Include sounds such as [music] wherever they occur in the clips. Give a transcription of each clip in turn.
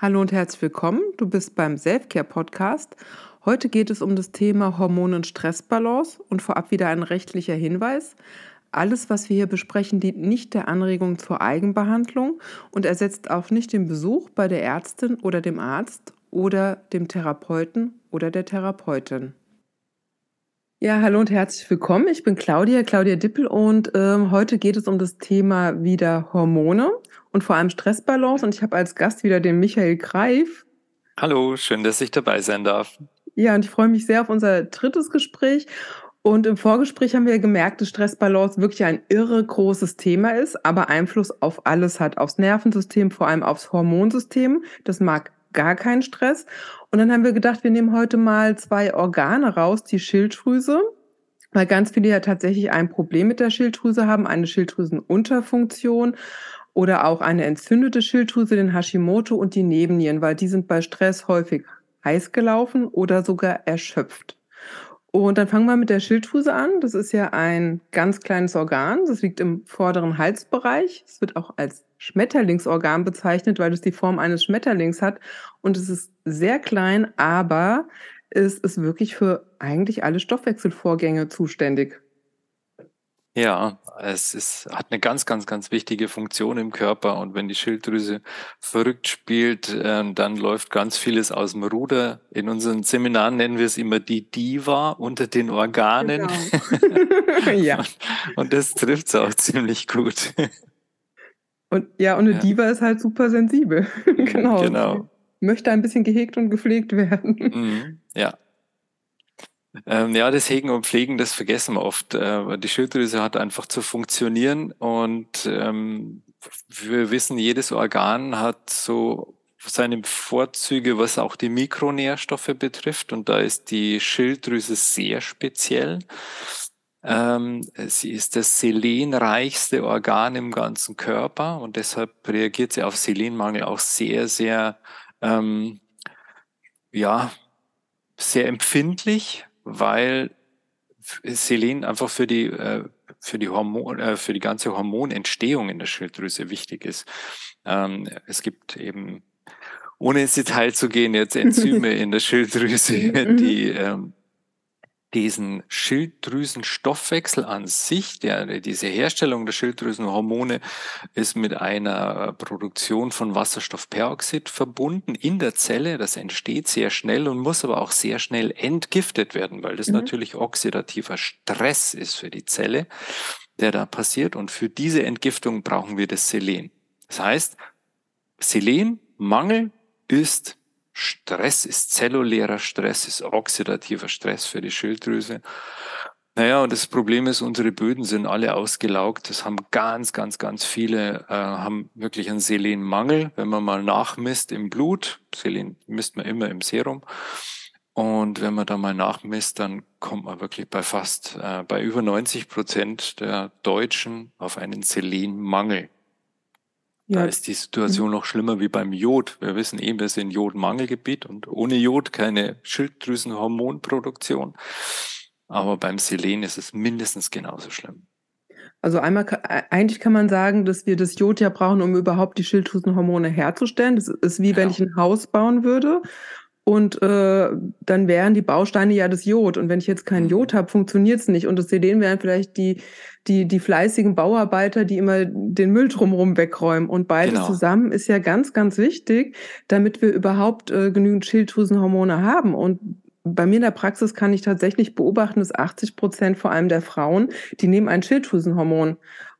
Hallo und herzlich willkommen. Du bist beim Selfcare Podcast. Heute geht es um das Thema Hormon- und Stressbalance und vorab wieder ein rechtlicher Hinweis. Alles, was wir hier besprechen, dient nicht der Anregung zur Eigenbehandlung und ersetzt auch nicht den Besuch bei der Ärztin oder dem Arzt oder dem Therapeuten oder der Therapeutin. Ja, hallo und herzlich willkommen. Ich bin Claudia, Claudia Dippel und ähm, heute geht es um das Thema wieder Hormone und vor allem Stressbalance. Und ich habe als Gast wieder den Michael Greif. Hallo, schön, dass ich dabei sein darf. Ja, und ich freue mich sehr auf unser drittes Gespräch. Und im Vorgespräch haben wir gemerkt, dass Stressbalance wirklich ein irre großes Thema ist, aber Einfluss auf alles hat, aufs Nervensystem, vor allem aufs Hormonsystem. Das mag gar keinen Stress. Und dann haben wir gedacht, wir nehmen heute mal zwei Organe raus, die Schilddrüse, weil ganz viele ja tatsächlich ein Problem mit der Schilddrüse haben, eine Schilddrüsenunterfunktion oder auch eine entzündete Schilddrüse, den Hashimoto und die Nebennieren, weil die sind bei Stress häufig heiß gelaufen oder sogar erschöpft. Und dann fangen wir mit der Schilddrüse an. Das ist ja ein ganz kleines Organ. Das liegt im vorderen Halsbereich. Es wird auch als Schmetterlingsorgan bezeichnet, weil es die Form eines Schmetterlings hat. Und es ist sehr klein, aber es ist wirklich für eigentlich alle Stoffwechselvorgänge zuständig. Ja, es ist, hat eine ganz, ganz, ganz wichtige Funktion im Körper. Und wenn die Schilddrüse verrückt spielt, äh, dann läuft ganz vieles aus dem Ruder. In unseren Seminaren nennen wir es immer die Diva unter den Organen. Genau. [laughs] ja. Und, und das trifft es auch ziemlich gut. Und ja, und eine ja. Diva ist halt super sensibel. [laughs] genau. genau. Möchte ein bisschen gehegt und gepflegt werden. Mhm. Ja. Ähm, ja, das Hegen und Pflegen, das vergessen wir oft. Äh, die Schilddrüse hat einfach zu funktionieren und ähm, wir wissen, jedes Organ hat so seine Vorzüge, was auch die Mikronährstoffe betrifft. Und da ist die Schilddrüse sehr speziell. Ähm, sie ist das selenreichste Organ im ganzen Körper und deshalb reagiert sie auf Selenmangel auch sehr, sehr, ähm, ja, sehr empfindlich weil Selen einfach für die äh, für die Hormon, äh, für die ganze Hormonentstehung in der Schilddrüse wichtig ist. Ähm, es gibt eben, ohne ins Detail zu gehen, jetzt Enzyme [laughs] in der Schilddrüse, mhm. die ähm, diesen Schilddrüsenstoffwechsel an sich, der, diese Herstellung der Schilddrüsenhormone ist mit einer Produktion von Wasserstoffperoxid verbunden in der Zelle. Das entsteht sehr schnell und muss aber auch sehr schnell entgiftet werden, weil das mhm. natürlich oxidativer Stress ist für die Zelle, der da passiert. Und für diese Entgiftung brauchen wir das Selen. Das heißt, Selenmangel ist Stress ist zellulärer Stress, ist oxidativer Stress für die Schilddrüse. Naja, und das Problem ist, unsere Böden sind alle ausgelaugt. Das haben ganz, ganz, ganz viele, äh, haben wirklich einen Selenmangel. Wenn man mal nachmisst im Blut, Selen misst man immer im Serum. Und wenn man da mal nachmisst, dann kommt man wirklich bei fast, äh, bei über 90 Prozent der Deutschen auf einen Selenmangel. Da ist die Situation mhm. noch schlimmer wie beim Jod. Wir wissen eben, wir sind Jodmangelgebiet und ohne Jod keine Schilddrüsenhormonproduktion. Aber beim Selen ist es mindestens genauso schlimm. Also einmal, eigentlich kann man sagen, dass wir das Jod ja brauchen, um überhaupt die Schilddrüsenhormone herzustellen. Das ist wie wenn genau. ich ein Haus bauen würde und äh, dann wären die Bausteine ja das Jod. Und wenn ich jetzt kein mhm. Jod habe, funktioniert es nicht. Und das Selen wären vielleicht die die, die fleißigen Bauarbeiter, die immer den Müll drumherum wegräumen. Und beides genau. zusammen ist ja ganz, ganz wichtig, damit wir überhaupt äh, genügend Schilddrüsenhormone haben. Und bei mir in der Praxis kann ich tatsächlich beobachten, dass 80 Prozent vor allem der Frauen, die nehmen ein Schilddrüsenhormon.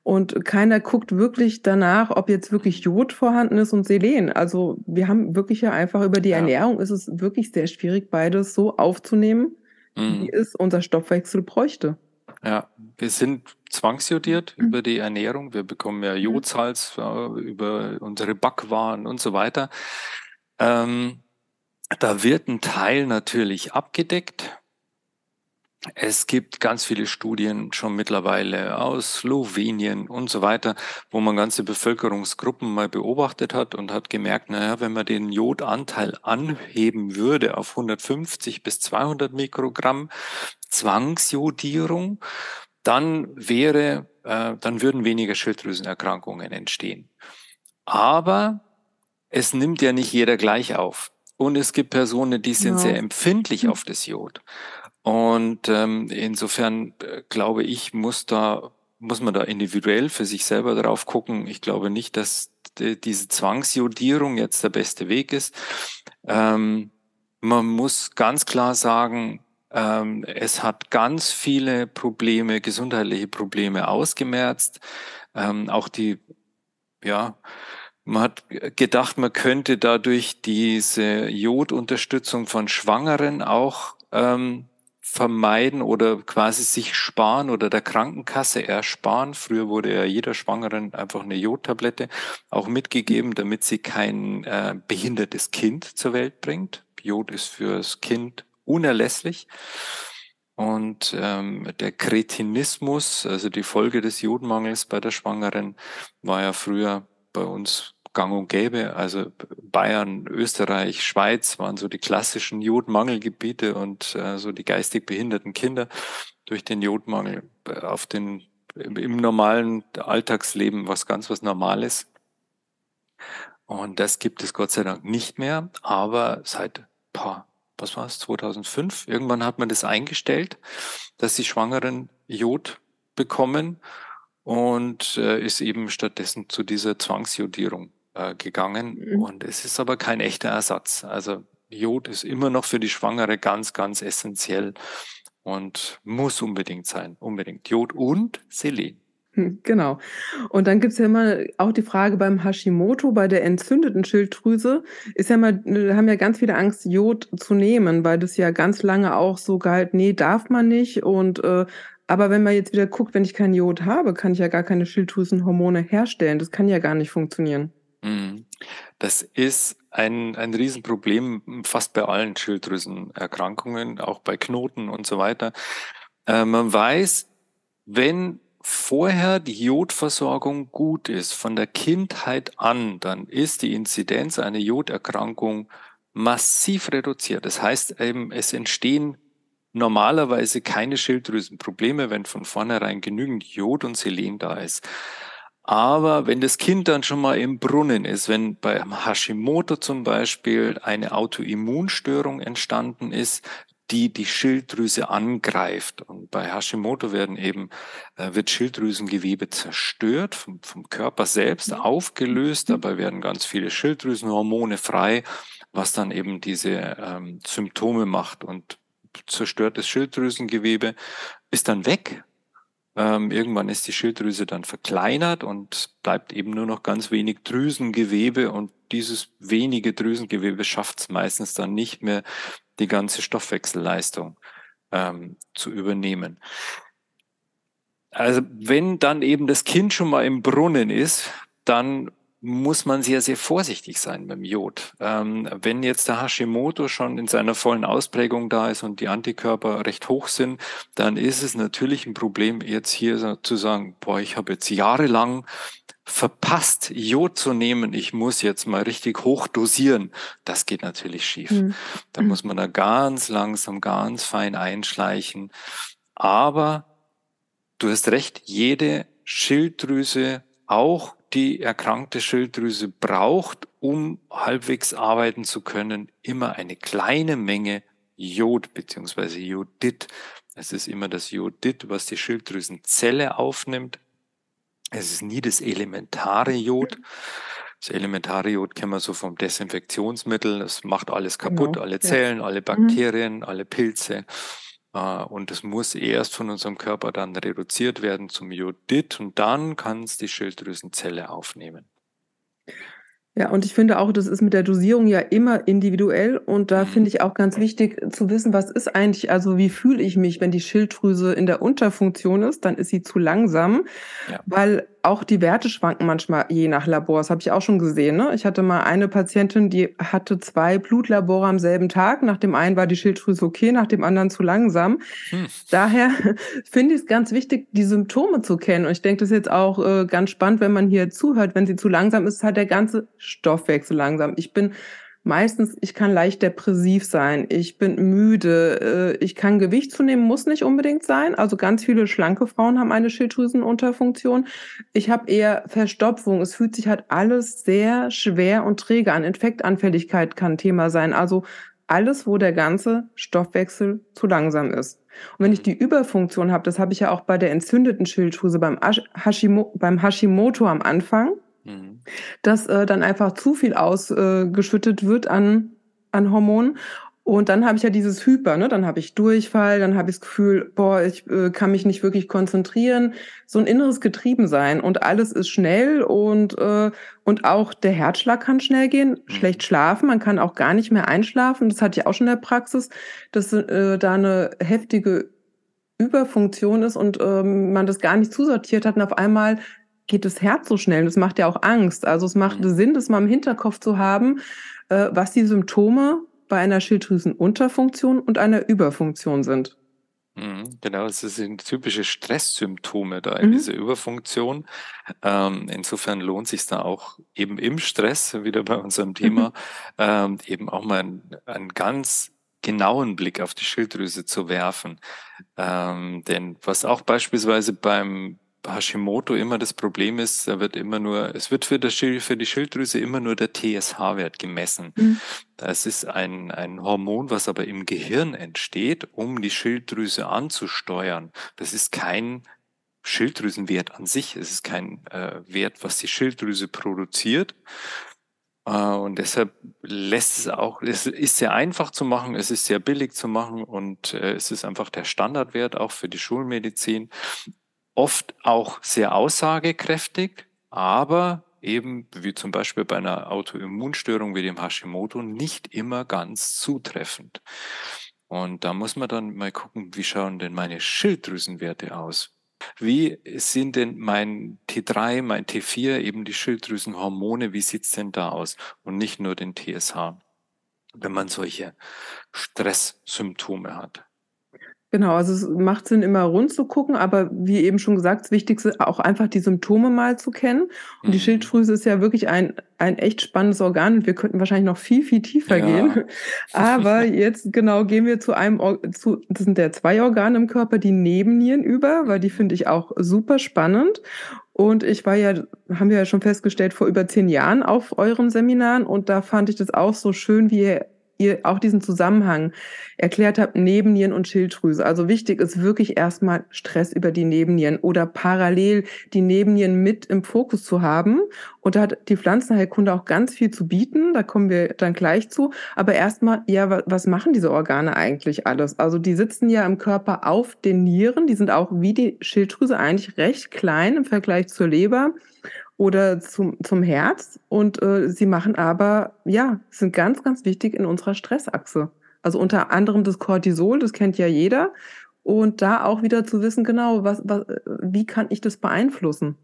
Und keiner guckt wirklich danach, ob jetzt wirklich Jod vorhanden ist und Selen. Also wir haben wirklich ja einfach über die ja. Ernährung ist es wirklich sehr schwierig, beides so aufzunehmen, mhm. wie es unser Stoffwechsel bräuchte. Ja, wir sind zwangsjodiert mhm. über die Ernährung. Wir bekommen ja mhm. Jodsalz äh, über unsere Backwaren und so weiter. Ähm, da wird ein Teil natürlich abgedeckt. Es gibt ganz viele Studien schon mittlerweile aus Slowenien und so weiter, wo man ganze Bevölkerungsgruppen mal beobachtet hat und hat gemerkt, naja, wenn man den Jodanteil anheben würde auf 150 bis 200 Mikrogramm Zwangsjodierung, dann wäre, äh, dann würden weniger Schilddrüsenerkrankungen entstehen. Aber es nimmt ja nicht jeder gleich auf. Und es gibt Personen, die sind Genau. sehr empfindlich Hm. auf das Jod. Und ähm, insofern äh, glaube ich, muss da muss man da individuell für sich selber drauf gucken. Ich glaube nicht, dass die, diese Zwangsjodierung jetzt der beste Weg ist. Ähm, man muss ganz klar sagen, ähm, es hat ganz viele Probleme, gesundheitliche Probleme ausgemerzt. Ähm, auch die, ja, man hat gedacht, man könnte dadurch diese Jodunterstützung von Schwangeren auch ähm, vermeiden oder quasi sich sparen oder der Krankenkasse ersparen. Früher wurde ja jeder Schwangeren einfach eine Jodtablette auch mitgegeben, damit sie kein äh, behindertes Kind zur Welt bringt. Jod ist fürs Kind unerlässlich. Und ähm, der Kretinismus, also die Folge des Jodmangels bei der Schwangeren, war ja früher bei uns gang und gäbe. Also Bayern, Österreich, Schweiz waren so die klassischen Jodmangelgebiete und äh, so die geistig behinderten Kinder durch den Jodmangel auf den im, normalen Alltagsleben was ganz was Normales. Und das gibt es Gott sei Dank nicht mehr, aber seit boah, was war es, 2005, irgendwann hat man das eingestellt, dass die Schwangeren Jod bekommen und äh, ist eben stattdessen zu dieser Zwangsjodierung äh, gegangen. Mhm. Und es ist aber kein echter Ersatz. Also Jod ist immer noch für die Schwangere ganz, ganz essentiell und muss unbedingt sein. Unbedingt Jod und Selen. Hm, Genau. Und dann gibt's ja immer auch die Frage beim Hashimoto, bei der entzündeten Schilddrüse, ist ja mal, haben ja ganz viele Angst, Jod zu nehmen, weil das ja ganz lange auch so galt, nee, darf man nicht. Und äh, aber wenn man jetzt wieder guckt, wenn ich kein Jod habe, kann ich ja gar keine Schilddrüsenhormone herstellen. Das kann ja gar nicht funktionieren. Mhm. Das ist ein, ein Riesenproblem fast bei allen Schilddrüsenerkrankungen, auch bei Knoten und so weiter. Äh, man weiß, wenn vorher die Jodversorgung gut ist, von der Kindheit an, dann ist die Inzidenz einer Joderkrankung massiv reduziert. Das heißt eben, es entstehen normalerweise keine Schilddrüsenprobleme, wenn von vornherein genügend Jod und Selen da ist. Aber wenn das Kind dann schon mal im Brunnen ist, wenn bei Hashimoto zum Beispiel eine Autoimmunstörung entstanden ist, die die Schilddrüse angreift. Und bei Hashimoto werden eben, äh, wird Schilddrüsengewebe zerstört vom, vom Körper selbst, aufgelöst. Dabei werden ganz viele Schilddrüsenhormone frei, was dann eben diese ähm, Symptome macht. Und zerstörtes Schilddrüsengewebe ist dann weg. Ähm, irgendwann ist die Schilddrüse dann verkleinert und bleibt eben nur noch ganz wenig Drüsengewebe und dieses wenige Drüsengewebe schafft es meistens dann nicht mehr, die ganze Stoffwechselleistung ähm, zu übernehmen. Also wenn dann eben das Kind schon mal im Brunnen ist, dann muss man sehr, sehr vorsichtig sein beim Jod. Ähm, wenn jetzt der Hashimoto schon in seiner vollen Ausprägung da ist und die Antikörper recht hoch sind, dann ist es natürlich ein Problem, jetzt hier zu sagen, boah, ich habe jetzt jahrelang verpasst, Jod zu nehmen, ich muss jetzt mal richtig hoch dosieren. Das geht natürlich schief. Hm. Da muss man da ganz langsam, ganz fein einschleichen. Aber du hast recht, jede Schilddrüse, auch die erkrankte Schilddrüse braucht, um halbwegs arbeiten zu können, immer eine kleine Menge Jod beziehungsweise Jodid. Es ist immer das Jodid, was die Schilddrüsenzelle aufnimmt. Es ist nie das elementare Jod. Das elementare Jod kennen wir so vom Desinfektionsmittel. Das macht alles kaputt, Genau, alle ja. Zellen, alle Mhm. Bakterien, alle Pilze. Äh, Und es muss erst von unserem Körper dann reduziert werden zum Jodid und dann kann es die Schilddrüsenzelle aufnehmen. Ja, und ich finde auch, das ist mit der Dosierung ja immer individuell und da Mhm. finde ich auch ganz wichtig zu wissen, was ist eigentlich, also wie fühle ich mich, wenn die Schilddrüse in der Unterfunktion ist, dann ist sie zu langsam, Ja. weil auch die Werte schwanken manchmal je nach Labor. Das habe ich auch schon gesehen. Ne? Ich hatte mal eine Patientin, die hatte zwei Blutlabore am selben Tag. Nach dem einen war die Schilddrüse okay, nach dem anderen zu langsam. Hm. Daher [laughs] finde ich es ganz wichtig, die Symptome zu kennen. Und ich denke, das ist jetzt auch äh, ganz spannend, wenn man hier zuhört. Wenn sie zu langsam ist, ist halt der ganze Stoffwechsel langsam. Ich bin meistens, ich kann leicht depressiv sein, ich bin müde, äh, ich kann Gewicht zunehmen, muss nicht unbedingt sein. Also ganz viele schlanke Frauen haben eine Schilddrüsenunterfunktion. Ich habe eher Verstopfung. Es fühlt sich halt alles sehr schwer und träge an. Infektanfälligkeit kann Thema sein. Also alles, wo der ganze Stoffwechsel zu langsam ist. Und wenn ich die Überfunktion habe, das habe ich ja auch bei der entzündeten Schilddrüse beim, Hashimo, beim Hashimoto am Anfang. Dass äh, dann einfach zu viel ausgeschüttet äh, wird an, an Hormonen. Und dann habe ich ja dieses Hyper, ne? dann habe ich Durchfall, dann habe ich das Gefühl, boah, ich äh, kann mich nicht wirklich konzentrieren, so ein inneres Getriebensein und alles ist schnell und, äh, und auch der Herzschlag kann schnell gehen, mhm. schlecht schlafen, man kann auch gar nicht mehr einschlafen, das hatte ich auch schon in der Praxis, dass äh, da eine heftige Überfunktion ist und ähm, man das gar nicht zusortiert hat und auf einmal geht das Herz so schnell. Das macht ja auch Angst. Also es macht mhm. Sinn, das mal im Hinterkopf zu haben, äh, was die Symptome bei einer Schilddrüsenunterfunktion und einer Überfunktion sind. Mhm, genau, das sind typische Stresssymptome da in mhm. dieser Überfunktion. Ähm, insofern lohnt sich da auch eben im Stress, wieder bei unserem Thema, mhm. [laughs] ähm, eben auch mal einen, einen, ganz genauen Blick auf die Schilddrüse zu werfen. Ähm, denn was auch beispielsweise beim Hashimoto immer das Problem ist, da wird immer nur, es wird für, das, für die Schilddrüse immer nur der TSH-Wert gemessen. Mhm. Das ist ein, ein Hormon, was aber im Gehirn entsteht, um die Schilddrüse anzusteuern. Das ist kein Schilddrüsenwert an sich. Es ist kein äh, Wert, was die Schilddrüse produziert. Äh, und deshalb lässt es auch, es ist sehr einfach zu machen, es ist sehr billig zu machen und äh, es ist einfach der Standardwert auch für die Schulmedizin oft auch sehr aussagekräftig, aber eben wie zum Beispiel bei einer Autoimmunstörung wie dem Hashimoto nicht immer ganz zutreffend. Und da muss man dann mal gucken, wie schauen denn meine Schilddrüsenwerte aus? Wie sind denn mein T3, mein T4, eben die Schilddrüsenhormone, wie sieht's denn da aus? Und nicht nur den TSH, wenn man solche Stresssymptome hat. Genau, also es macht Sinn, immer rund zu gucken, aber wie eben schon gesagt, das Wichtigste auch einfach die Symptome mal zu kennen. Und mhm. die Schilddrüse ist ja wirklich ein, ein echt spannendes Organ und wir könnten wahrscheinlich noch viel, viel tiefer ja. gehen. [laughs] Aber jetzt genau gehen wir zu einem, zu, das sind ja zwei Organe im Körper, die Nebennieren über, weil die finde ich auch super spannend. Und ich war ja, haben wir ja schon festgestellt, vor über zehn Jahren auf euren Seminaren und da fand ich das auch so schön, wie ihr ihr auch diesen Zusammenhang erklärt habt, Nebennieren und Schilddrüse. Also wichtig ist wirklich erstmal Stress über die Nebennieren oder parallel die Nebennieren mit im Fokus zu haben. Und da hat die Pflanzenheilkunde auch ganz viel zu bieten. Da kommen wir dann gleich zu. Aber erstmal, ja, was machen diese Organe eigentlich alles? Also die sitzen ja im Körper auf den Nieren. Die sind auch wie die Schilddrüse eigentlich recht klein im Vergleich zur Leber oder zum, zum Herz. Und äh, sie machen aber, ja, sind ganz, ganz wichtig in unserer Stressachse. Also unter anderem das Cortisol, das kennt ja jeder. Und da auch wieder zu wissen, genau, was, was, wie kann ich das beeinflussen?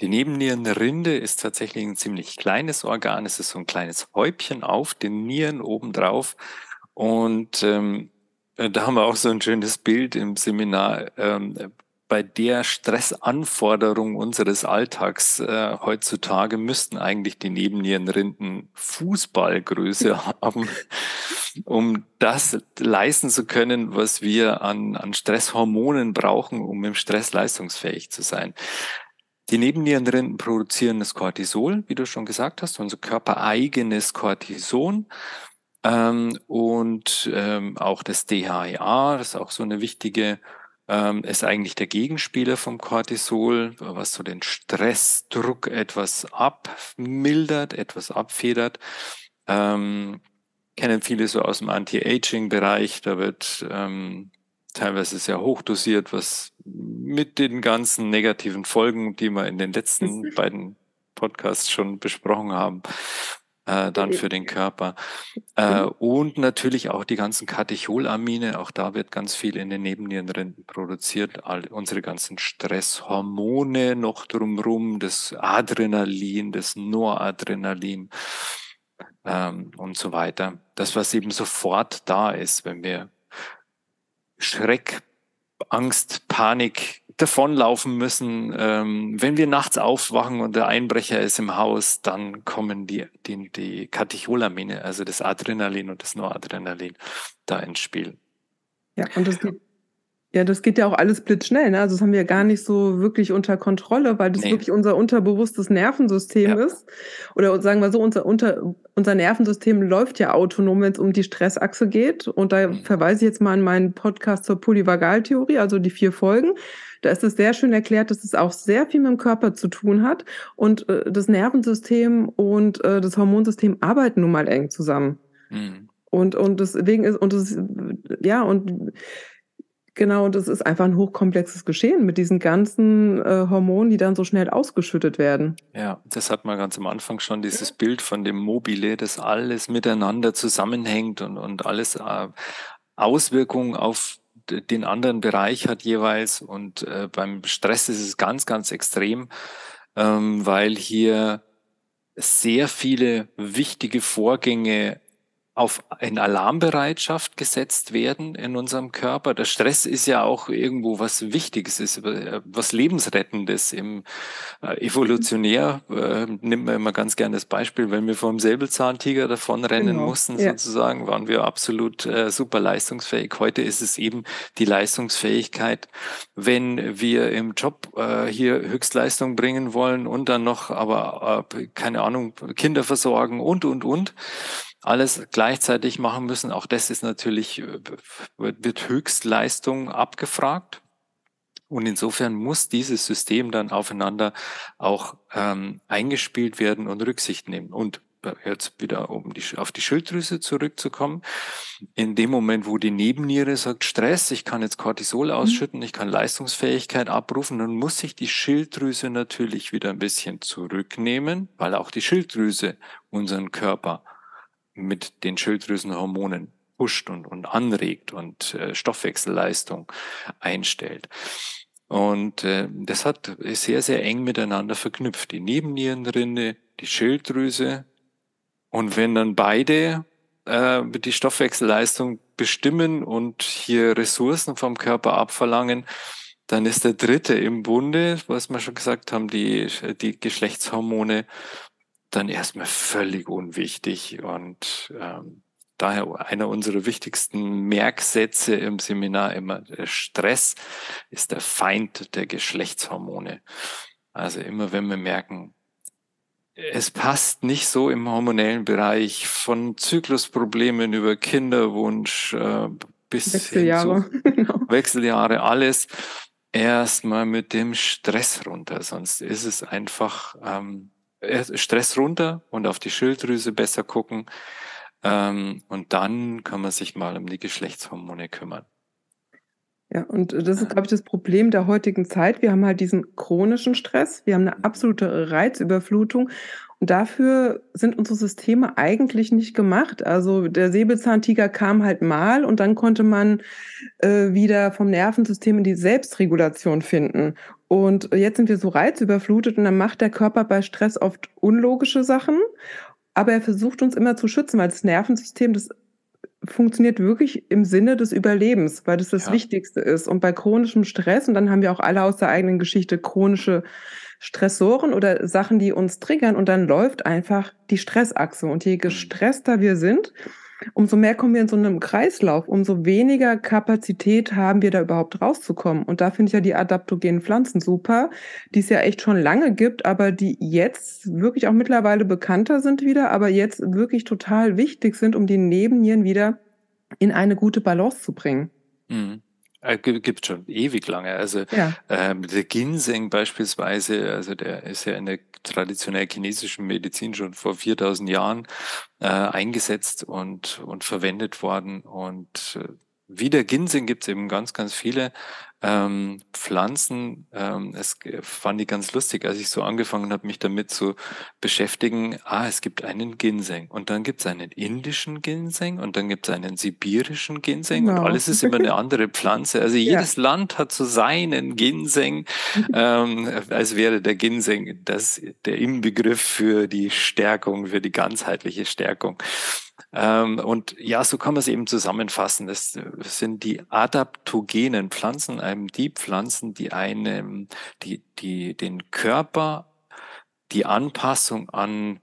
Die Nebennierenrinde ist tatsächlich ein ziemlich kleines Organ. Es ist so ein kleines Häubchen auf den Nieren obendrauf. Und ähm, da haben wir auch so ein schönes Bild im Seminar. Ähm, bei der Stressanforderung unseres Alltags äh, heutzutage müssten eigentlich die Nebennierenrinden Fußballgröße [laughs] haben, um das leisten zu können, was wir an, an Stresshormonen brauchen, um im Stress leistungsfähig zu sein. Die Nebennierenrinden produzieren das Cortisol, wie du schon gesagt hast, unser körpereigenes Cortison. Ähm, und ähm, auch das DHEA, das ist auch so eine wichtige ähm, ist eigentlich der Gegenspieler vom Cortisol, was so den Stressdruck etwas abmildert, etwas abfedert. Ähm, kennen viele so aus dem Anti-Aging-Bereich, da wird ähm, teilweise sehr hoch dosiert, was mit den ganzen negativen Folgen, die wir in den letzten [laughs] beiden Podcasts schon besprochen haben, äh, dann für den Körper. Äh, und natürlich auch die ganzen Katecholamine, auch da wird ganz viel in den Nebennierenrinden produziert. All unsere ganzen Stresshormone noch drumrum, das Adrenalin, das Noradrenalin ähm, und so weiter. Das, was eben sofort da ist, wenn wir Schreck Angst, Panik davonlaufen müssen. Ähm, wenn wir nachts aufwachen und der Einbrecher ist im Haus, dann kommen die, die, die Katecholamine, also das Adrenalin und das Noradrenalin, da ins Spiel. Ja, und das ja, das geht ja auch alles blitzschnell, ne? Also, das haben wir gar nicht so wirklich unter Kontrolle, weil das ne. wirklich unser unterbewusstes Nervensystem ja. ist. Oder sagen wir so, unser unter unser Nervensystem läuft ja autonom, wenn es um die Stressachse geht. Und da mhm. verweise ich jetzt mal an meinen Podcast zur Polyvagaltheorie, also die vier Folgen. Da ist es sehr schön erklärt, dass es auch sehr viel mit dem Körper zu tun hat. Und äh, das Nervensystem und äh, das Hormonsystem arbeiten nun mal eng zusammen. Mhm. Und, und deswegen ist, und das, ja, und Genau, es ist einfach ein hochkomplexes Geschehen mit diesen ganzen äh, Hormonen, die dann so schnell ausgeschüttet werden. Ja, das hat man ganz am Anfang schon, dieses Bild von dem Mobile, das alles miteinander zusammenhängt und, und alles äh, Auswirkungen auf den anderen Bereich hat jeweils. Und äh, beim Stress ist es ganz, ganz extrem, ähm, weil hier sehr viele wichtige Vorgänge auf in Alarmbereitschaft gesetzt werden in unserem Körper. Der Stress ist ja auch irgendwo was Wichtiges, ist äh, was Lebensrettendes. Im äh, evolutionär äh, nimmt man immer ganz gerne das Beispiel, wenn wir vom Säbelzahntiger davonrennen genau. mussten, ja. sozusagen, waren wir absolut äh, super leistungsfähig. Heute ist es eben die Leistungsfähigkeit, wenn wir im Job äh, hier Höchstleistung bringen wollen und dann noch aber äh, keine Ahnung Kinder versorgen und und und alles gleichzeitig machen müssen. Auch das ist natürlich, äh, wird Höchstleistung abgefragt. Und insofern muss dieses System dann aufeinander auch ähm, eingespielt werden und Rücksicht nehmen. Und jetzt wieder um die, auf die Schilddrüse zurückzukommen. In dem Moment, wo die Nebenniere sagt, Stress, ich kann jetzt Cortisol mhm. ausschütten, ich kann Leistungsfähigkeit abrufen, dann muss sich die Schilddrüse natürlich wieder ein bisschen zurücknehmen, weil auch die Schilddrüse unseren Körper mit den Schilddrüsenhormonen pusht und, und anregt und äh, Stoffwechselleistung einstellt. Und äh, das hat sehr, sehr eng miteinander verknüpft. Die Nebennierenrinde, die Schilddrüse. Und wenn dann beide äh, die Stoffwechselleistung bestimmen und hier Ressourcen vom Körper abverlangen, dann ist der dritte im Bunde, was wir schon gesagt haben, die, die Geschlechtshormone dann erstmal völlig unwichtig und ähm, daher einer unserer wichtigsten Merksätze im Seminar immer, der Stress ist der Feind der Geschlechtshormone. Also immer wenn wir merken, es passt nicht so im hormonellen Bereich von Zyklusproblemen über Kinderwunsch äh, bis Wechseljahre. Hin zu [laughs] genau. Wechseljahre, alles erstmal mit dem Stress runter. Sonst ist es einfach ähm, Stress runter und auf die Schilddrüse besser gucken. Ähm, und dann kann man sich mal um die Geschlechtshormone kümmern. Ja, und das ist, glaube ich, das Problem der heutigen Zeit. Wir haben halt diesen chronischen Stress, wir haben eine absolute Reizüberflutung und dafür sind unsere Systeme eigentlich nicht gemacht. Also der Säbelzahntiger kam halt mal und dann konnte man äh, wieder vom Nervensystem in die Selbstregulation finden. Und jetzt sind wir so reizüberflutet und dann macht der Körper bei Stress oft unlogische Sachen. Aber er versucht uns immer zu schützen, weil das Nervensystem, das funktioniert wirklich im Sinne des Überlebens, weil das das ja. Wichtigste ist. Und bei chronischem Stress, und dann haben wir auch alle aus der eigenen Geschichte chronische Stressoren oder Sachen, die uns triggern, und dann läuft einfach die Stressachse. Und je mhm. gestresster wir sind, umso mehr kommen wir in so einem Kreislauf, umso weniger Kapazität haben wir da überhaupt rauszukommen. Und da finde ich ja die adaptogenen Pflanzen super, die es ja echt schon lange gibt, aber die jetzt wirklich auch mittlerweile bekannter sind wieder, aber jetzt wirklich total wichtig sind, um die Nebennieren wieder in eine gute Balance zu bringen. Mhm. Äh, gibt schon ewig lange. Also ja. ähm, der Ginseng beispielsweise, also der ist ja in der traditionell chinesischen Medizin schon vor 4000 Jahren äh, eingesetzt und, und verwendet worden. Und äh, wie der Ginseng gibt es eben ganz, ganz viele ähm, Pflanzen. Ähm, es fand ich ganz lustig, als ich so angefangen habe, mich damit zu beschäftigen. Ah, es gibt einen Ginseng und dann gibt es einen indischen Ginseng und dann gibt es einen sibirischen Ginseng genau. und alles ist immer eine andere Pflanze. Also [laughs] jedes ja. Land hat so seinen Ginseng, [laughs] ähm, als wäre der Ginseng das der Inbegriff für die Stärkung, für die ganzheitliche Stärkung. Ähm, und ja, so kann man es eben zusammenfassen. Das sind die adaptogenen Pflanzen, einem die Pflanzen, die einem, die, die den Körper die Anpassung an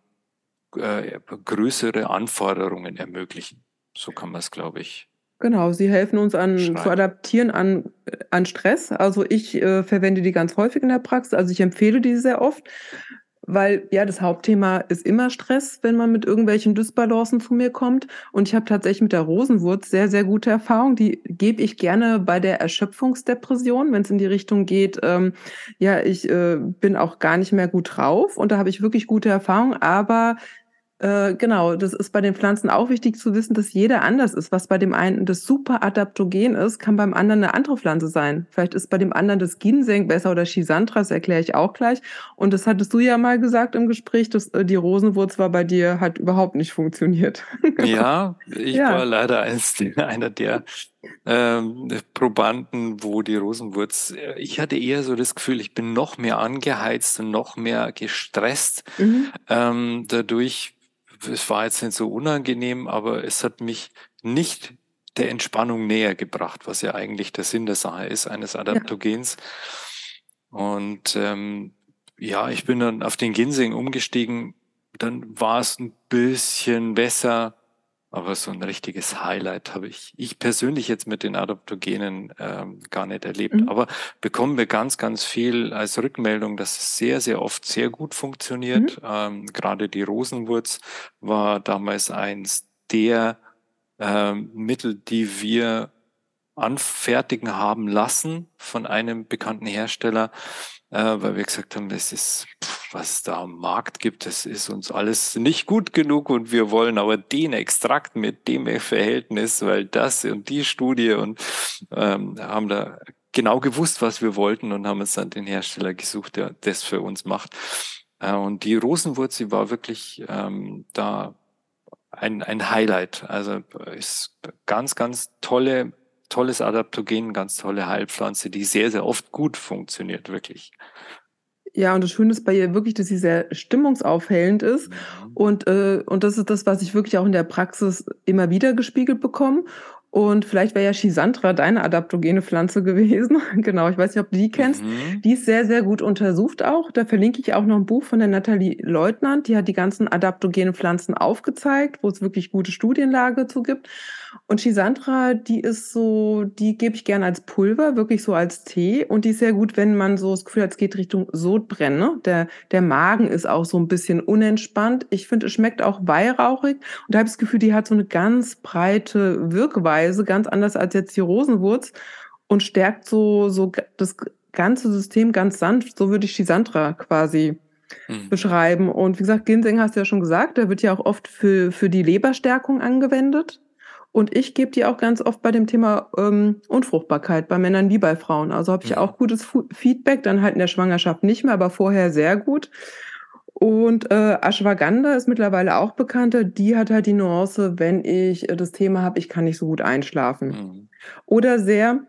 äh, größere Anforderungen ermöglichen. So kann man es, glaube ich, Genau, sie helfen uns an zu adaptieren an an Stress. Also, ich, äh, verwende die ganz häufig in der Praxis. Also, ich empfehle die sehr oft, weil, ja, das Hauptthema ist immer Stress, wenn man mit irgendwelchen Dysbalancen zu mir kommt. Und ich habe tatsächlich mit der Rosenwurz sehr, sehr gute Erfahrungen. Die gebe ich gerne bei der Erschöpfungsdepression, wenn es in die Richtung geht, ähm, ja, ich, äh, bin auch gar nicht mehr gut drauf und da habe ich wirklich gute Erfahrungen, aber äh, genau, das ist bei den Pflanzen auch wichtig zu wissen, dass jeder anders ist. Was bei dem einen das super adaptogen ist, kann beim anderen eine andere Pflanze sein. Vielleicht ist bei dem anderen das Ginseng besser oder Schisandra, das erkläre ich auch gleich. Und das hattest du ja mal gesagt im Gespräch, dass äh, die Rosenwurz war bei dir hat überhaupt nicht funktioniert. [laughs] ja, ich ja. war leider eins, [laughs] einer der ähm, Probanden, wo die Rosenwurz, äh, ich hatte eher so das Gefühl, ich bin noch mehr angeheizt und noch mehr gestresst mhm. ähm, dadurch, es war jetzt nicht so unangenehm, aber es hat mich nicht der Entspannung näher gebracht, was ja eigentlich der Sinn der Sache ist, eines Adaptogens. Ja. Und ähm, ja, ich bin dann auf den Ginseng umgestiegen. Dann war es ein bisschen besser. Aber so ein richtiges Highlight habe ich, ich persönlich jetzt mit den Adaptogenen ähm, gar nicht erlebt. Mhm. Aber bekommen wir ganz, ganz viel als Rückmeldung, dass es sehr, sehr oft sehr gut funktioniert. Mhm. Ähm, gerade die Rosenwurz war damals eins der ähm, Mittel, die wir anfertigen haben lassen von einem bekannten Hersteller, weil wir gesagt haben, das ist, was es da am Markt gibt, das ist uns alles nicht gut genug und wir wollen aber den Extrakt mit dem Verhältnis, weil das und die Studie und ähm, haben da genau gewusst, was wir wollten und haben uns dann den Hersteller gesucht, der das für uns macht. Äh, und die Rosenwurzel war wirklich ähm, da ein, ein Highlight. Also ist ganz, ganz tolle tolles Adaptogen, ganz tolle Heilpflanze, die sehr, sehr oft gut funktioniert, wirklich. Ja, und das Schöne ist bei ihr wirklich, dass sie sehr stimmungsaufhellend ist. Mhm. Und, äh, und das ist das, was ich wirklich auch in der Praxis immer wieder gespiegelt bekomme. Und vielleicht wäre ja Schisandra deine adaptogene Pflanze gewesen. [laughs] genau, ich weiß nicht, ob du die kennst. Mhm. Die ist sehr, sehr gut untersucht auch. Da verlinke ich auch noch ein Buch von der Nathalie Leutnant. Die hat die ganzen adaptogenen Pflanzen aufgezeigt, wo es wirklich gute Studienlage zu gibt. Und Schisandra, die ist so, die gebe ich gerne als Pulver, wirklich so als Tee. Und die ist sehr gut, wenn man so das Gefühl hat, es geht Richtung Sodbrennen. Ne? Der, der Magen ist auch so ein bisschen unentspannt. Ich finde, es schmeckt auch weihrauchig. Und da habe ich das Gefühl, die hat so eine ganz breite Wirkweise, ganz anders als jetzt die Rosenwurz. Und stärkt so, so das ganze System ganz sanft. So würde ich Schisandra quasi mhm. beschreiben. Und wie gesagt, Ginseng hast du ja schon gesagt, der wird ja auch oft für, für die Leberstärkung angewendet. Und ich gebe die auch ganz oft bei dem Thema ähm, Unfruchtbarkeit bei Männern wie bei Frauen. Also habe ich ja. auch gutes Feedback, dann halt in der Schwangerschaft nicht mehr, aber vorher sehr gut. Und äh, Ashwagandha ist mittlerweile auch bekannter. Die hat halt die Nuance, wenn ich äh, das Thema habe, ich kann nicht so gut einschlafen. Mhm. Oder sehr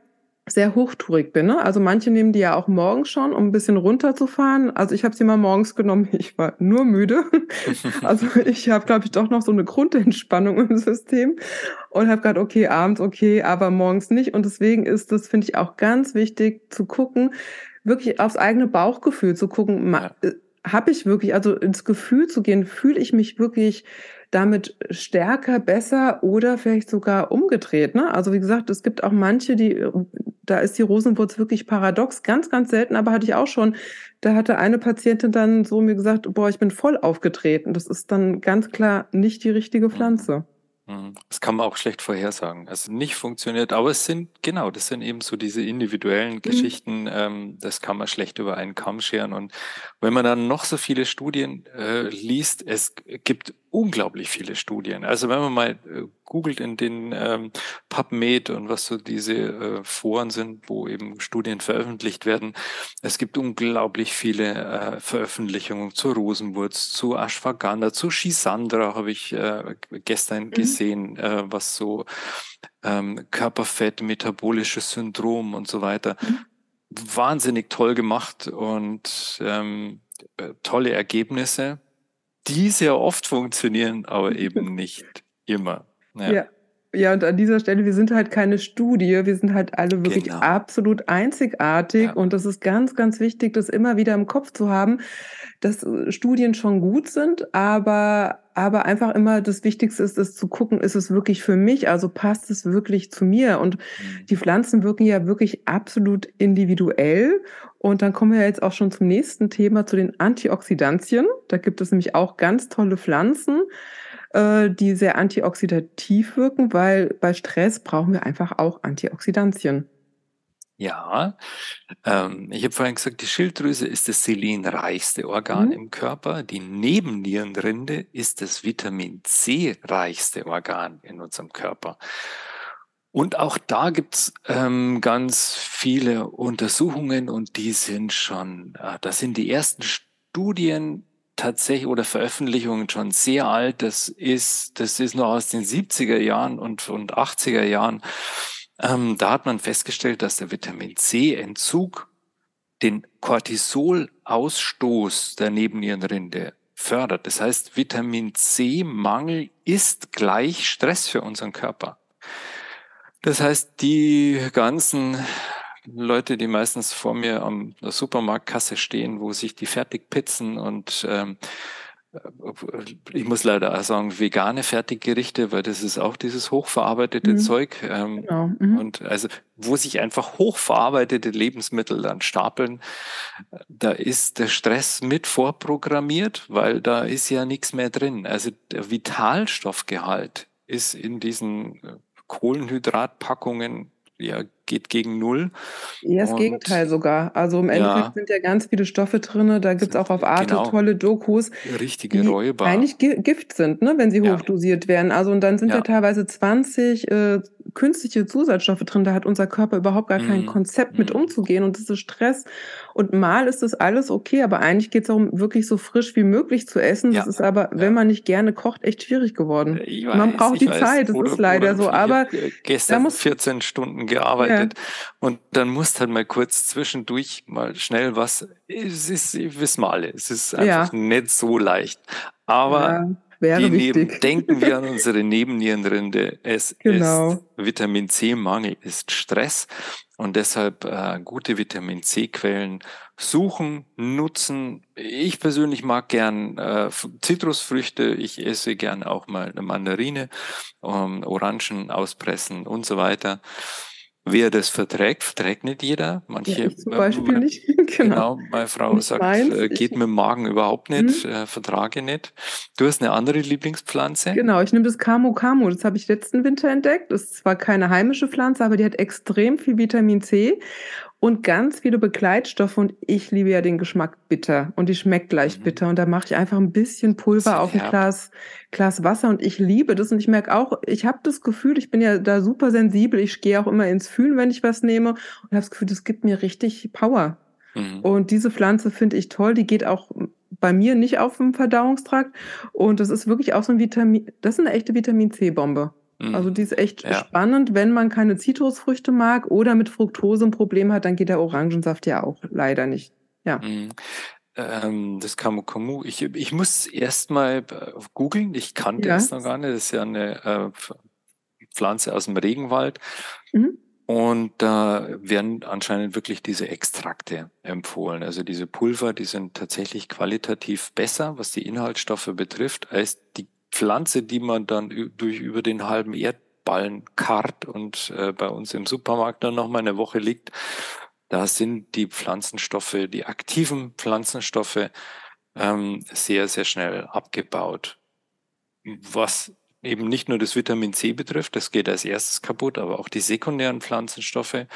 sehr hochtourig bin. Ne? Also manche nehmen die ja auch morgens schon, um ein bisschen runterzufahren. Also ich habe sie mal morgens genommen. [laughs] Ich war nur müde. [laughs] also ich habe, glaube ich, doch noch so eine Grundentspannung [laughs] im System und habe gerade, okay, abends okay, aber morgens nicht. Und deswegen ist das, finde ich, auch ganz wichtig zu gucken, wirklich aufs eigene Bauchgefühl zu gucken. Ja. Äh, habe ich wirklich, also ins Gefühl zu gehen, fühle ich mich wirklich damit stärker, besser oder vielleicht sogar umgedreht. Ne? Also wie gesagt, es gibt auch manche, die da ist die Rosenwurz wirklich paradox, ganz, ganz selten, aber hatte ich auch schon. Da hatte eine Patientin dann so mir gesagt, boah, ich bin voll aufgetreten. Das ist dann ganz klar nicht die richtige Pflanze. Mhm. Das kann man auch schlecht vorhersagen. Also nicht funktioniert, aber es sind, genau, das sind eben so diese individuellen mhm. Geschichten, ähm, das kann man schlecht über einen Kamm scheren. Und wenn man dann noch so viele Studien äh, liest, es gibt unglaublich viele Studien. Also wenn man mal äh, googelt in den ähm, PubMed und was so diese äh, Foren sind, wo eben Studien veröffentlicht werden, es gibt unglaublich viele äh, Veröffentlichungen zu Rosenwurz, zu Ashwagandha, zu Shisandra habe ich äh, gestern mhm. gesehen, äh, was so ähm, Körperfett, metabolisches Syndrom und so weiter. Mhm. Wahnsinnig toll gemacht und ähm, äh, tolle Ergebnisse, die sehr oft funktionieren, aber eben [laughs] nicht immer. Ja. ja. Ja, und an dieser Stelle, wir sind halt keine Studie, wir sind halt alle wirklich genau. absolut einzigartig. Ja. Und das ist ganz, ganz wichtig, das immer wieder im Kopf zu haben, dass äh, Studien schon gut sind, aber, aber einfach immer das Wichtigste ist, es zu gucken, ist es wirklich für mich, also passt es wirklich zu mir. Und mhm. die Pflanzen wirken ja wirklich absolut individuell. Und dann kommen wir jetzt auch schon zum nächsten Thema, zu den Antioxidantien. Da gibt es nämlich auch ganz tolle Pflanzen äh, die sehr antioxidativ wirken, weil bei Stress brauchen wir einfach auch Antioxidantien. Ja, ähm, ich habe vorhin gesagt, die Schilddrüse ist das selenreichste Organ mhm. im Körper. Die Nebennierenrinde ist das Vitamin C reichste Organ in unserem Körper. Und auch da gibt's ähm, ganz viele Untersuchungen und die sind schon, äh, das sind die ersten Studien tatsächlich oder Veröffentlichungen schon sehr alt. Das ist, das ist nur aus den 70er Jahren und, und 80er Jahren. Ähm, da hat man festgestellt, dass der Vitamin C-Entzug den Cortisolausstoß der Nebennierenrinde fördert. Das heißt, Vitamin C-Mangel ist gleich Stress für unseren Körper. Das heißt, die ganzen Leute, die meistens vor mir am Supermarktkasse stehen, wo sich die Fertigpizzen und ähm, ich muss leider auch sagen, vegane Fertiggerichte, weil das ist auch dieses hochverarbeitete mhm. Zeug. Ähm, genau. Mhm. Und also, wo sich einfach hochverarbeitete Lebensmittel dann stapeln, da ist der Stress mit vorprogrammiert, weil da ist ja nichts mehr drin. Also der Vitalstoffgehalt ist in diesen äh, Kohlenhydratpackungen ja, geht gegen Null. Ja, das und, Gegenteil sogar. Also im Endeffekt ja, sind ja ganz viele Stoffe drin. Da gibt es auch auf Arte genau, tolle Dokus, richtige die Räuber. eigentlich Gift sind, ne, wenn sie ja. hochdosiert werden. Also und dann sind ja, ja teilweise 20 äh, künstliche Zusatzstoffe drin. Da hat unser Körper überhaupt gar kein mm. Konzept mit mm. umzugehen. Und das ist Stress. Und mal ist das alles okay, aber eigentlich geht es darum, wirklich so frisch wie möglich zu essen. Das ist aber, wenn man nicht gerne kocht, echt schwierig geworden. Weiß, man braucht die weiß. Zeit, das oder, ist leider so. Aber gestern muss, 14 Stunden gearbeitet und dann musst halt mal kurz zwischendurch mal schnell was. Es ist, wissen wir alle, es ist einfach ja. nicht so leicht. Aber ja, die neben, denken wir an [laughs] unsere Nebennierenrinde. Es genau. ist Vitamin C-Mangel, ist Stress. Und deshalb äh, gute Vitamin C-Quellen suchen, nutzen. Ich persönlich mag gern äh, Zitrusfrüchte. Ich esse gern auch mal eine Mandarine, ähm, Orangen auspressen und so weiter. Wer das verträgt, verträgt nicht jeder. Manche, ja, zum Beispiel meine, nicht. [laughs] genau. genau. meine Frau nicht sagt, meins. Äh, geht mit dem Magen überhaupt nicht, hm. äh, vertrage nicht. Du hast eine andere Lieblingspflanze? Genau, ich nehme das Camo Camo. Das habe ich letzten Winter entdeckt. Das ist zwar keine heimische Pflanze, aber die hat extrem viel Vitamin C und ganz viele Begleitstoffe und ich liebe ja den Geschmack bitter und die schmeckt gleich mhm. bitter und da mache ich einfach ein bisschen Pulver auf ein Glas, Glas Wasser und ich liebe das und ich merke auch, ich habe das Gefühl, ich bin ja da super sensibel, ich gehe auch immer ins Fühlen, wenn ich was nehme und habe das Gefühl, das gibt mir richtig Power. Mhm. Und diese Pflanze finde ich toll, die geht auch bei mir nicht auf dem Verdauungstrakt und das ist wirklich auch so ein Vitamin, das ist eine echte Vitamin C Bombe. Also die ist echt ja. spannend. Wenn man keine Zitrusfrüchte mag oder mit Fructose ein Problem hat, dann geht der Orangensaft ja auch leider nicht. Ja. Mhm. Ähm, das Camu. Ich, ich muss erst mal äh, googeln. Ich kannte ja. es noch gar nicht. Das ist ja eine äh, Pflanze aus dem Regenwald. Mhm. Und da werden anscheinend wirklich diese Extrakte empfohlen. Also diese Pulver, die sind tatsächlich qualitativ besser, was die Inhaltsstoffe betrifft, als die Pflanze, die man dann durch über den halben Erdballen karrt und äh, bei uns im Supermarkt dann noch mal eine Woche liegt, da sind die Pflanzenstoffe, die aktiven Pflanzenstoffe ähm, sehr, sehr schnell abgebaut. Was eben nicht nur das Vitamin C betrifft, das geht als erstes kaputt, aber auch die sekundären Pflanzenstoffe,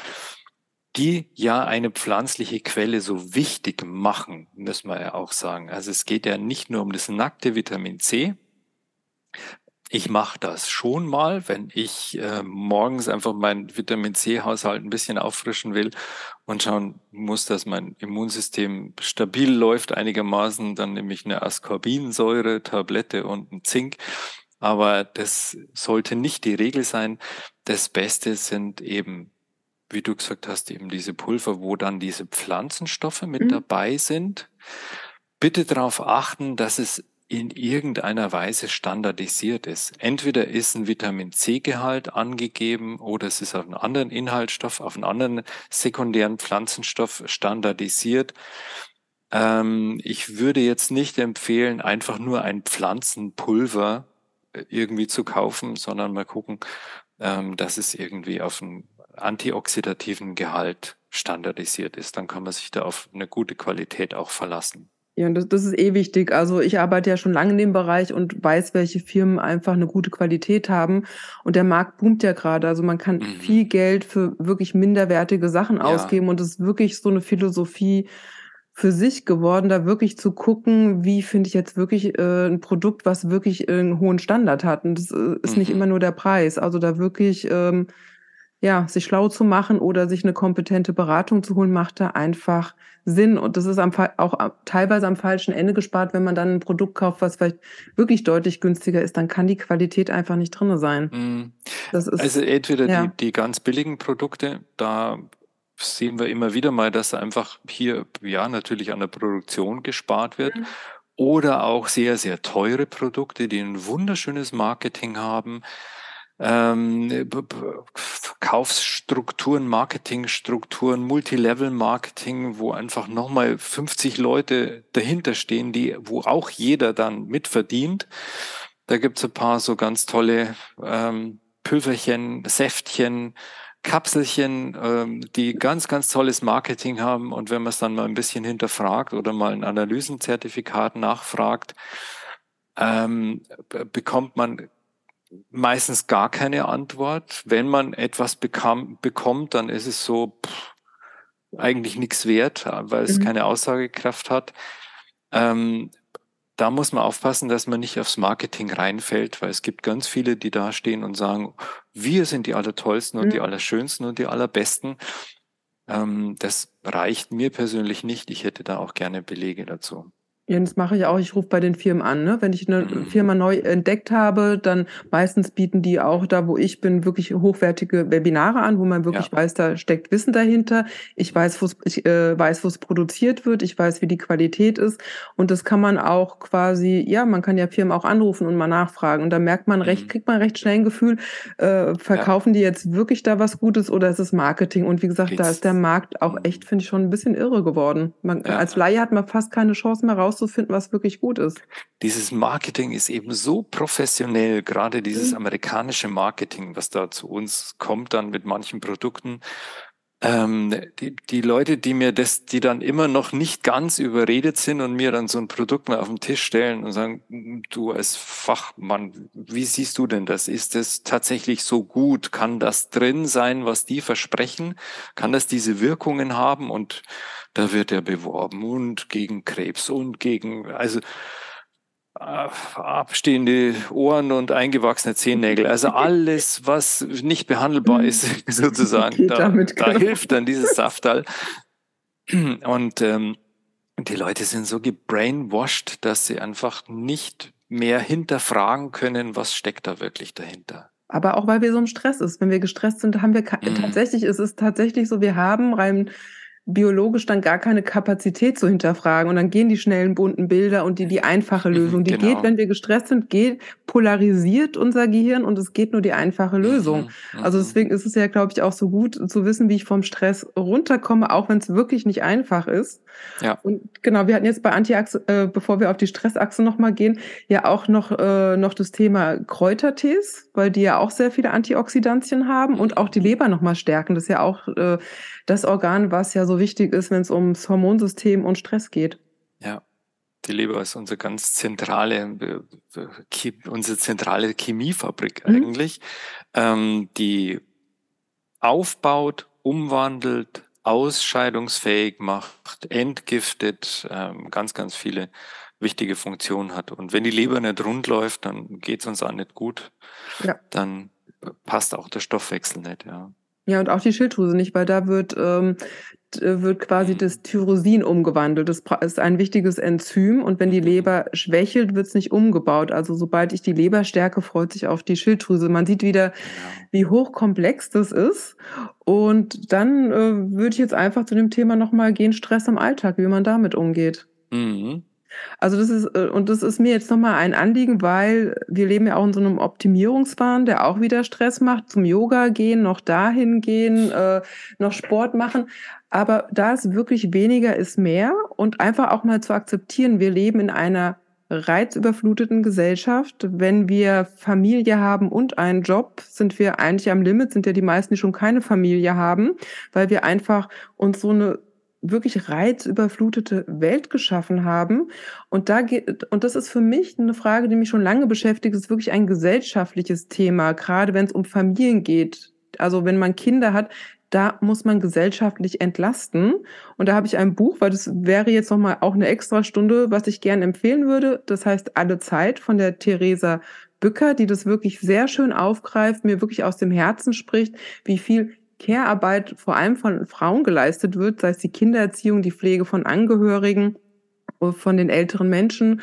die ja eine pflanzliche Quelle so wichtig machen, müssen wir ja auch sagen. Also es geht ja nicht nur um das nackte Vitamin C, ich mache das schon mal, wenn ich äh, morgens einfach meinen Vitamin C-Haushalt ein bisschen auffrischen will und schauen muss, dass mein Immunsystem stabil läuft einigermaßen. Dann nehme ich eine Ascorbinsäure, Tablette und ein Zink. Aber das sollte nicht die Regel sein. Das Beste sind eben, wie du gesagt hast, eben diese Pulver, wo dann diese Pflanzenstoffe mit mhm. dabei sind. Bitte darauf achten, dass es in irgendeiner Weise standardisiert ist. Entweder ist ein Vitamin C-Gehalt angegeben oder es ist auf einen anderen Inhaltsstoff, auf einen anderen sekundären Pflanzenstoff standardisiert. Ähm, ich würde jetzt nicht empfehlen, einfach nur ein Pflanzenpulver äh, irgendwie zu kaufen, sondern mal gucken, ähm, dass es irgendwie auf einen antioxidativen Gehalt standardisiert ist. Dann kann man sich da auf eine gute Qualität auch verlassen. Ja, das, das ist eh wichtig. Also ich arbeite ja schon lange in dem Bereich und weiß, welche Firmen einfach eine gute Qualität haben. Und der Markt boomt ja gerade. Also man kann mhm. viel Geld für wirklich minderwertige Sachen ja. ausgeben und es ist wirklich so eine Philosophie für sich geworden, da wirklich zu gucken, wie finde ich jetzt wirklich äh, ein Produkt, was wirklich einen hohen Standard hat. Und das äh, ist mhm. nicht immer nur der Preis. Also da wirklich ähm, ja, sich schlau zu machen oder sich eine kompetente Beratung zu holen, macht da einfach Sinn. Und das ist am, auch teilweise am falschen Ende gespart, wenn man dann ein Produkt kauft, was vielleicht wirklich deutlich günstiger ist, dann kann die Qualität einfach nicht drinne sein. Mhm. Ist, also entweder ja. die, die ganz billigen Produkte, da sehen wir immer wieder mal, dass einfach hier ja natürlich an der Produktion gespart wird. Mhm. Oder auch sehr, sehr teure Produkte, die ein wunderschönes Marketing haben, ähm, Verkaufsstrukturen, Marketingstrukturen, Multilevel-Marketing, wo einfach nochmal 50 Leute dahinter stehen, die, wo auch jeder dann mitverdient. Da gibt's ein paar so ganz tolle ähm, Pülverchen, Säftchen, Kapselchen, ähm, die ganz, ganz tolles Marketing haben. Und wenn man es dann mal ein bisschen hinterfragt oder mal ein Analysenzertifikat nachfragt, ähm, bekommt man meistens gar keine Antwort. Wenn man etwas bekam, bekommt, dann ist es so pff, eigentlich nichts wert, weil es mhm. keine Aussagekraft hat. Ähm, da muss man aufpassen, dass man nicht aufs Marketing reinfällt, weil es gibt ganz viele, die da stehen und sagen, wir sind die Allertollsten und mhm. die Allerschönsten und die Allerbesten. Ähm, das reicht mir persönlich nicht. Ich hätte da auch gerne Belege dazu. Ja, das mache ich auch. Ich rufe bei den Firmen an. Ne? Wenn ich eine mhm. Firma neu entdeckt habe, dann meistens bieten die auch da, wo ich bin, wirklich hochwertige Webinare an, wo man wirklich ja. weiß, da steckt Wissen dahinter. Ich weiß, wo ich äh, weiß, wo es produziert wird. Ich weiß, wie die Qualität ist. Und das kann man auch quasi, ja, man kann ja Firmen auch anrufen und mal nachfragen. Und da merkt man recht, mhm. kriegt man recht schnell ein Gefühl, äh, verkaufen ja. die jetzt wirklich da was Gutes oder ist es Marketing? Und wie gesagt, Geht's? da ist der Markt auch echt, finde ich, schon ein bisschen irre geworden. Man, ja. Als Laie hat man fast keine Chance mehr raus rauszufinden, was wirklich gut ist. Dieses Marketing ist eben so professionell, gerade dieses mhm. amerikanische Marketing, was da zu uns kommt dann mit manchen Produkten. Ähm, die, die Leute, die mir das, die dann immer noch nicht ganz überredet sind und mir dann so ein Produkt mal auf den Tisch stellen und sagen, du als Fachmann, wie siehst du denn das? Ist das tatsächlich so gut? Kann das drin sein, was die versprechen? Kann das diese Wirkungen haben? Und da wird er beworben und gegen Krebs und gegen, also äh, abstehende Ohren und eingewachsene Zehennägel. Also [laughs] alles, was nicht behandelbar ist, [laughs] [laughs] sozusagen, da, damit, da hilft dann dieses Saftal. Und ähm, die Leute sind so gebrainwashed, dass sie einfach nicht mehr hinterfragen können, was steckt da wirklich dahinter. Aber auch weil wir so im Stress ist. Wenn wir gestresst sind, haben wir mhm. tatsächlich, es ist tatsächlich so, wir haben rein biologisch dann gar keine Kapazität zu hinterfragen. Und dann gehen die schnellen, bunten Bilder und die, die einfache mhm, Lösung. Die genau. geht, wenn wir gestresst sind, geht, polarisiert unser Gehirn und es geht nur die einfache mhm, Lösung. Mhm. Also deswegen ist es ja, glaube ich, auch so gut zu wissen, wie ich vom Stress runterkomme, auch wenn es wirklich nicht einfach ist. Ja. Und genau, wir hatten jetzt bei Antiachse, äh, bevor wir auf die Stressachse nochmal gehen, ja auch noch, äh, noch das Thema Kräutertees, weil die ja auch sehr viele Antioxidantien haben und auch die Leber nochmal stärken. Das ist ja auch äh, das Organ, was ja so wichtig ist, wenn es ums Hormonsystem und Stress geht. Ja. Die Leber ist unsere ganz zentrale, äh, unsere zentrale Chemiefabrik mhm. eigentlich, ähm, die aufbaut, umwandelt, ausscheidungsfähig macht, entgiftet, ähm, ganz, ganz viele wichtige Funktionen hat. Und wenn die Leber nicht rund läuft, dann geht es uns auch nicht gut. Ja. Dann passt auch der Stoffwechsel nicht, ja. Ja, und auch die Schilddrüse nicht, weil da wird, ähm, wird quasi das Tyrosin umgewandelt. Das ist ein wichtiges Enzym und wenn die Leber schwächelt, wird es nicht umgebaut. Also sobald ich die Leber stärke, freut sich auf die Schilddrüse. Man sieht wieder, wie hochkomplex das ist. Und dann äh, würde ich jetzt einfach zu dem Thema nochmal gehen, Stress im Alltag, wie man damit umgeht. Mhm. Also das ist, äh, und das ist mir jetzt nochmal ein Anliegen, weil wir leben ja auch in so einem Optimierungswahn, der auch wieder Stress macht, zum Yoga gehen, noch dahin gehen, äh, noch Sport machen. Aber da ist wirklich weniger ist mehr und einfach auch mal zu akzeptieren, wir leben in einer reizüberfluteten Gesellschaft. Wenn wir Familie haben und einen Job, sind wir eigentlich am Limit, sind ja die meisten, die schon keine Familie haben, weil wir einfach uns so eine wirklich reizüberflutete Welt geschaffen haben. Und da geht, und das ist für mich eine Frage, die mich schon lange beschäftigt, ist wirklich ein gesellschaftliches Thema, gerade wenn es um Familien geht. Also wenn man Kinder hat, da muss man gesellschaftlich entlasten. Und da habe ich ein Buch, weil das wäre jetzt nochmal auch eine extra Stunde, was ich gerne empfehlen würde. Das heißt Alle Zeit von der Theresa Bücker, die das wirklich sehr schön aufgreift, mir wirklich aus dem Herzen spricht, wie viel Care-Arbeit vor allem von Frauen geleistet wird, sei es die Kindererziehung, die Pflege von Angehörigen, von den älteren Menschen,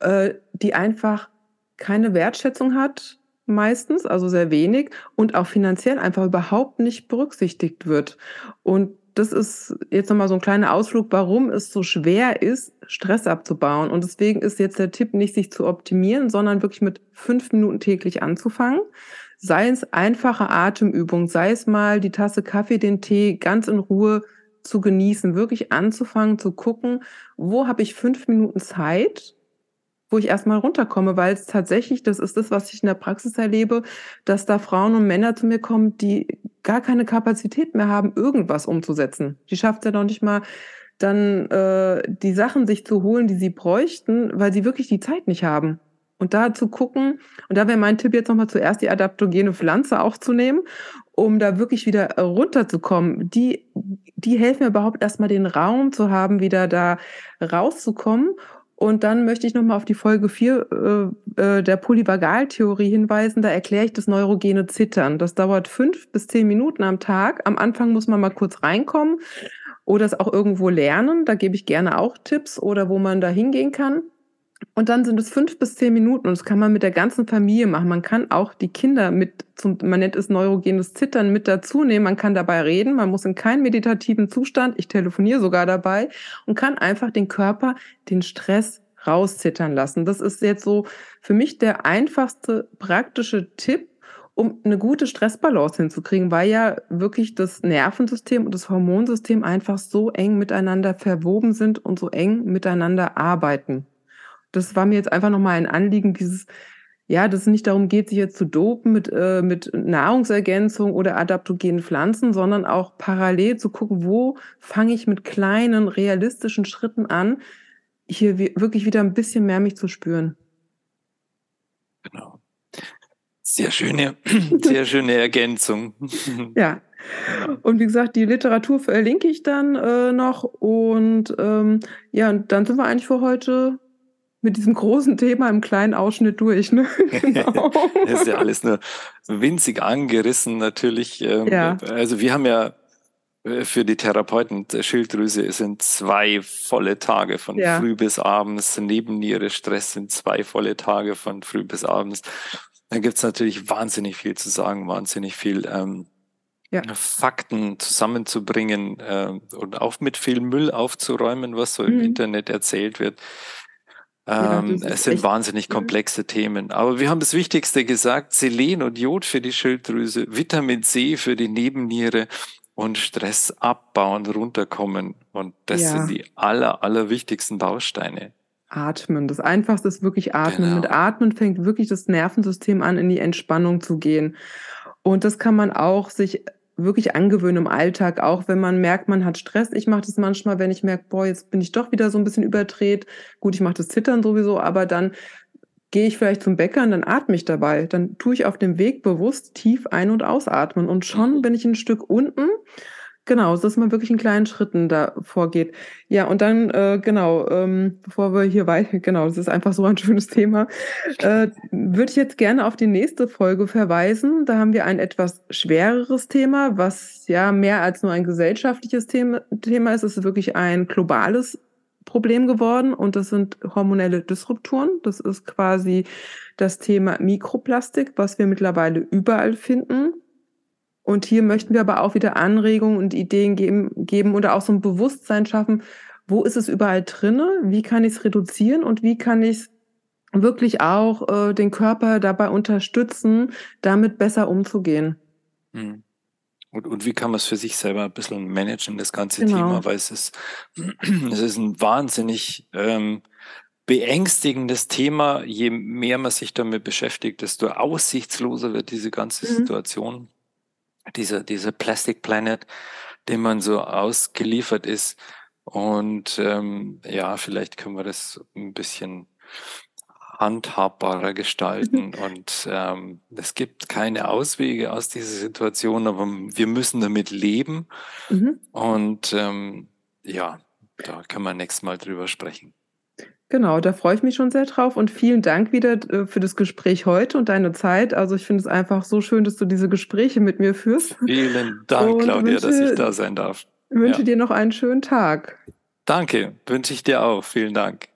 äh, die einfach keine Wertschätzung hat, meistens, also sehr wenig, und auch finanziell einfach überhaupt nicht berücksichtigt wird. Und das ist jetzt nochmal so ein kleiner Ausflug, warum es so schwer ist, Stress abzubauen. Und deswegen ist jetzt der Tipp nicht, sich zu optimieren, sondern wirklich mit fünf Minuten täglich anzufangen. Sei es einfache Atemübung, sei es mal die Tasse Kaffee, den Tee ganz in Ruhe zu genießen, wirklich anzufangen zu gucken, wo habe ich fünf Minuten Zeit, wo ich erstmal runterkomme, weil es tatsächlich, das ist das, was ich in der Praxis erlebe, dass da Frauen und Männer zu mir kommen, die gar keine Kapazität mehr haben, irgendwas umzusetzen. Die schafft es ja noch nicht mal, dann äh, die Sachen sich zu holen, die sie bräuchten, weil sie wirklich die Zeit nicht haben. Und da zu gucken, und da wäre mein Tipp jetzt nochmal zuerst die adaptogene Pflanze aufzunehmen, um da wirklich wieder runterzukommen. Die, die helfen mir überhaupt erstmal den Raum zu haben, wieder da rauszukommen. Und dann möchte ich nochmal auf die Folge 4 äh, äh, der Polyvagaltheorie hinweisen. Da erkläre ich das neurogene Zittern. Das dauert fünf bis zehn Minuten am Tag. Am Anfang muss man mal kurz reinkommen oder es auch irgendwo lernen. Da gebe ich gerne auch Tipps oder wo man da hingehen kann. Und dann sind es fünf bis zehn Minuten und das kann man mit der ganzen Familie machen. Man kann auch die Kinder mit, zum, man nennt es neurogenes Zittern, mit dazu nehmen. Man kann dabei reden. Man muss in keinen meditativen Zustand, ich telefoniere sogar dabei und kann einfach den Körper, den Stress rauszittern lassen. Das ist jetzt so für mich der einfachste praktische Tipp, um eine gute Stressbalance hinzukriegen, weil ja wirklich das Nervensystem und das Hormonsystem einfach so eng miteinander verwoben sind und so eng miteinander arbeiten das war mir jetzt einfach nochmal ein Anliegen, dieses, ja, dass es nicht darum geht, sich jetzt zu dopen mit, äh, mit Nahrungsergänzung oder adaptogenen Pflanzen, sondern auch parallel zu gucken, wo fange ich mit kleinen, realistischen Schritten an, hier wirklich wieder ein bisschen mehr mich zu spüren. Genau. Sehr schöne, [clears throat] sehr schöne Ergänzung. [laughs] ja. Und wie gesagt, die Literatur verlinke ich dann äh, noch. Und ähm, ja, und dann sind wir eigentlich für heute mit diesem großen Thema im kleinen Ausschnitt durch. Ne? [laughs] Genau. das [laughs] ist ja alles nur winzig angerissen natürlich. Ähm, ja. Also wir haben ja äh, für die Therapeuten der Schilddrüse sind zwei volle Tage von ja. früh bis abends. Nebenniere Stress sind zwei volle Tage von früh bis abends. Da gibt's natürlich wahnsinnig viel zu sagen, wahnsinnig viel ähm, ja. Fakten zusammenzubringen äh, und auch mit viel Müll aufzuräumen, was so mhm. im Internet erzählt wird. Ähm, ja, es sind wahnsinnig komplexe Themen. Aber wir haben das Wichtigste gesagt, Selen und Jod für die Schilddrüse, Vitamin C für die Nebenniere und Stress abbauen, runterkommen. Und das ja. sind die aller, aller wichtigsten Bausteine. Atmen. Das Einfachste ist wirklich Atmen. Genau. Mit Atmen fängt wirklich das Nervensystem an, in die Entspannung zu gehen. Und das kann man auch sich wirklich angewöhnen im Alltag, auch wenn man merkt, man hat Stress. Ich mache das manchmal, wenn ich merke, boah, jetzt bin ich doch wieder so ein bisschen überdreht. Gut, ich mache das Zittern sowieso, aber dann gehe ich vielleicht zum Bäcker und dann atme ich dabei. Dann tue ich auf dem Weg bewusst tief ein- und ausatmen und schon bin ich ein Stück unten Genau, dass man wirklich in kleinen Schritten da vorgeht. Ja, und dann, äh, genau, ähm, bevor wir hier weiter, [laughs] genau, das ist einfach so ein schönes Thema, äh, würde ich jetzt gerne auf die nächste Folge verweisen. Da haben wir ein etwas schwereres Thema, was ja mehr als nur ein gesellschaftliches Thema, Thema ist. Es ist wirklich ein globales Problem geworden und das sind hormonelle Disrupturen. Das ist quasi das Thema Mikroplastik, was wir mittlerweile überall finden und hier möchten wir aber auch wieder Anregungen und Ideen geben, geben oder auch so ein Bewusstsein schaffen, wo ist es überall drinne, wie kann ich es reduzieren und wie kann ich es wirklich auch äh, den Körper dabei unterstützen, damit besser umzugehen. Mhm. Und, und wie kann man es für sich selber ein bisschen managen, das ganze genau. Thema, weil es ist, [clears throat] es ist ein wahnsinnig ähm, beängstigendes Thema. Je mehr man sich damit beschäftigt, desto aussichtsloser wird diese ganze mhm. Situation. Dieser, dieser Plastic Planet, dem man so ausgeliefert ist. Und ähm, ja, vielleicht können wir das ein bisschen handhabbarer gestalten. [laughs] Und ähm, es gibt keine Auswege aus dieser Situation, aber wir müssen damit leben. Mhm. Und ähm, ja, da können wir nächstes Mal drüber sprechen. Genau, da freue ich mich schon sehr drauf und vielen Dank wieder äh, für das Gespräch heute und deine Zeit. Also ich finde es einfach so schön, dass du diese Gespräche mit mir führst. Vielen Dank, und Claudia, wünsche, dass ich da sein darf. Ich wünsche ja. dir noch einen schönen Tag. Danke, wünsche ich dir auch. Vielen Dank.